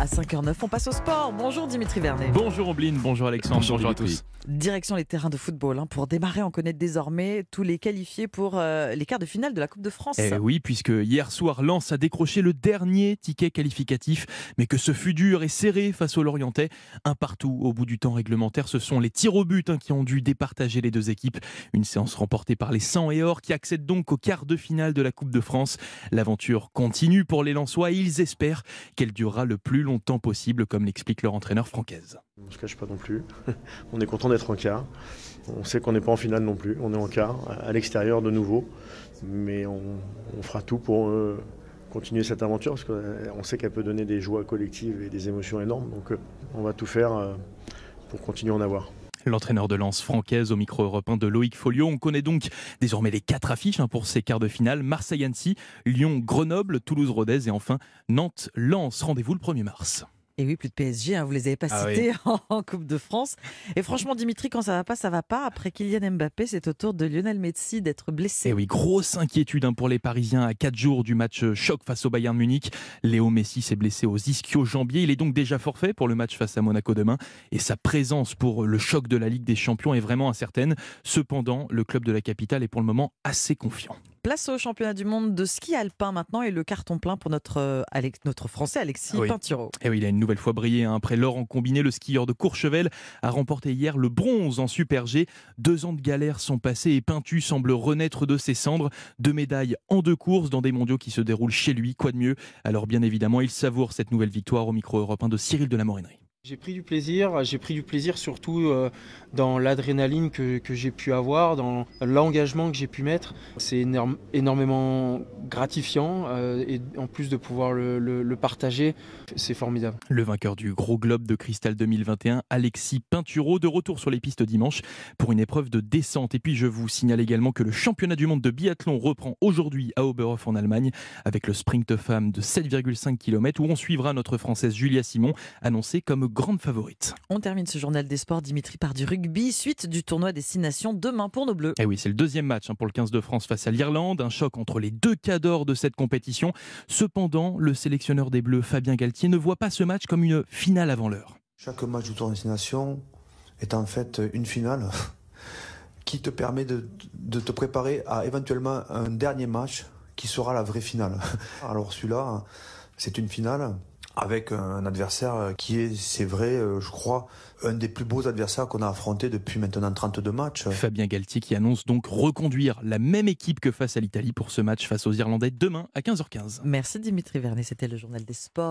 À 5h09, on passe au sport. Bonjour Dimitri Vernet. Bonjour Ombline, bonjour Alexandre, bonjour, à tous. Direction les terrains de football. hein. Pour démarrer, on connaît désormais tous les qualifiés pour euh, les quarts de finale de la Coupe de France. Eh oui, puisque hier soir, Lens a décroché le dernier ticket qualificatif, mais que ce fut dur et serré face au Lorientais. Un partout au bout du temps réglementaire, ce sont les tirs au but hein, qui ont dû départager les deux équipes. Une séance remportée par les 100 et or qui accèdent donc au quart de finale de la Coupe de France. L'aventure continue pour les Lensois et ils espèrent qu'elle durera le plus longtemps possible, comme l'explique leur entraîneur Francaise. On ne se cache pas non plus. On est content d'être en quart. On sait qu'on n'est pas en finale non plus. On est en quart, à l'extérieur de nouveau. Mais on, on fera tout pour euh, continuer cette aventure parce qu'on sait qu'elle peut donner des joies collectives et des émotions énormes. Donc euh, on va tout faire euh, pour continuer à en avoir. L'entraîneur de lance francaise au micro européen de Loïc Folio. On connaît donc désormais les quatre affiches hein, pour ces quarts de finale. Marseille-Annecy, Lyon-Grenoble, Toulouse-Rodez et enfin Nantes-Lens. Rendez-vous le 1er mars. Et oui, plus de PSG, hein, vous les avez pas Ah cités en Coupe de France. Et franchement, Dimitri, quand ça va pas, ça va pas. Après Kylian Mbappé, c'est au tour de Lionel Messi d'être blessé. Et oui, grosse inquiétude hein, pour les Parisiens à 4 jours du match euh, choc face au Bayern Munich. Léo Messi s'est blessé aux ischio-jambiers. Il est donc déjà forfait pour le match face à Monaco demain. Et sa présence pour le choc de la Ligue des Champions est vraiment incertaine. Cependant, le club de la capitale est pour le moment assez confiant. Place au championnat du monde de ski alpin maintenant et le carton plein pour notre, euh, Alex- notre Français Alexis Oui. Pinturo. Et oui, il a une nouvelle fois brillé. hein. Après l'or en combiné, le skieur de Courchevel a remporté hier le bronze en Super G. Deux ans de galère sont passés et Pintu semble renaître de ses cendres. Deux médailles en deux courses dans des mondiaux qui se déroulent chez lui. Quoi de mieux? Alors bien évidemment, il savoure cette nouvelle victoire au micro européen de Cyril de la Morinerie. J'ai pris du plaisir, j'ai pris du plaisir surtout euh, dans l'adrénaline que, que j'ai pu avoir, dans l'engagement que j'ai pu mettre. C'est énorme- énormément gratifiant euh, et en plus de pouvoir le, le- partager, c'est formidable. Le vainqueur du Gros Globe de Cristal 2021, Alexis Pinturo, de retour sur les pistes dimanche pour une épreuve de descente. Et puis je vous signale également que le championnat du monde de biathlon reprend aujourd'hui à Oberhof en Allemagne avec le sprint femme de 7,5 km où on suivra notre Française Julia Simon, annoncée comme grande favorite. On termine ce journal des sports, Dimitri, par du rugby, suite du tournoi Destination demain pour nos Bleus. Et oui, c'est le deuxième match hein, pour le 15 de France face à l'Irlande, un choc entre les deux cadors de cette compétition. Cependant, le sélectionneur des Bleus, Fabien Galtier, ne voit pas ce match comme une finale avant l'heure. Chaque match du Tour de Destination est en fait une finale qui te permet de, de te préparer à éventuellement un dernier match qui sera la vraie finale. Alors celui-là, c'est une finale avec un adversaire qui est, c'est vrai, euh, je crois, un des plus beaux adversaires qu'on a affronté depuis maintenant 32 matchs. Fabien Galtier qui annonce donc reconduire la même équipe que face à l'Italie pour ce match face aux Irlandais demain à 15h15. Merci Dimitri Vernet, c'était le journal des sports.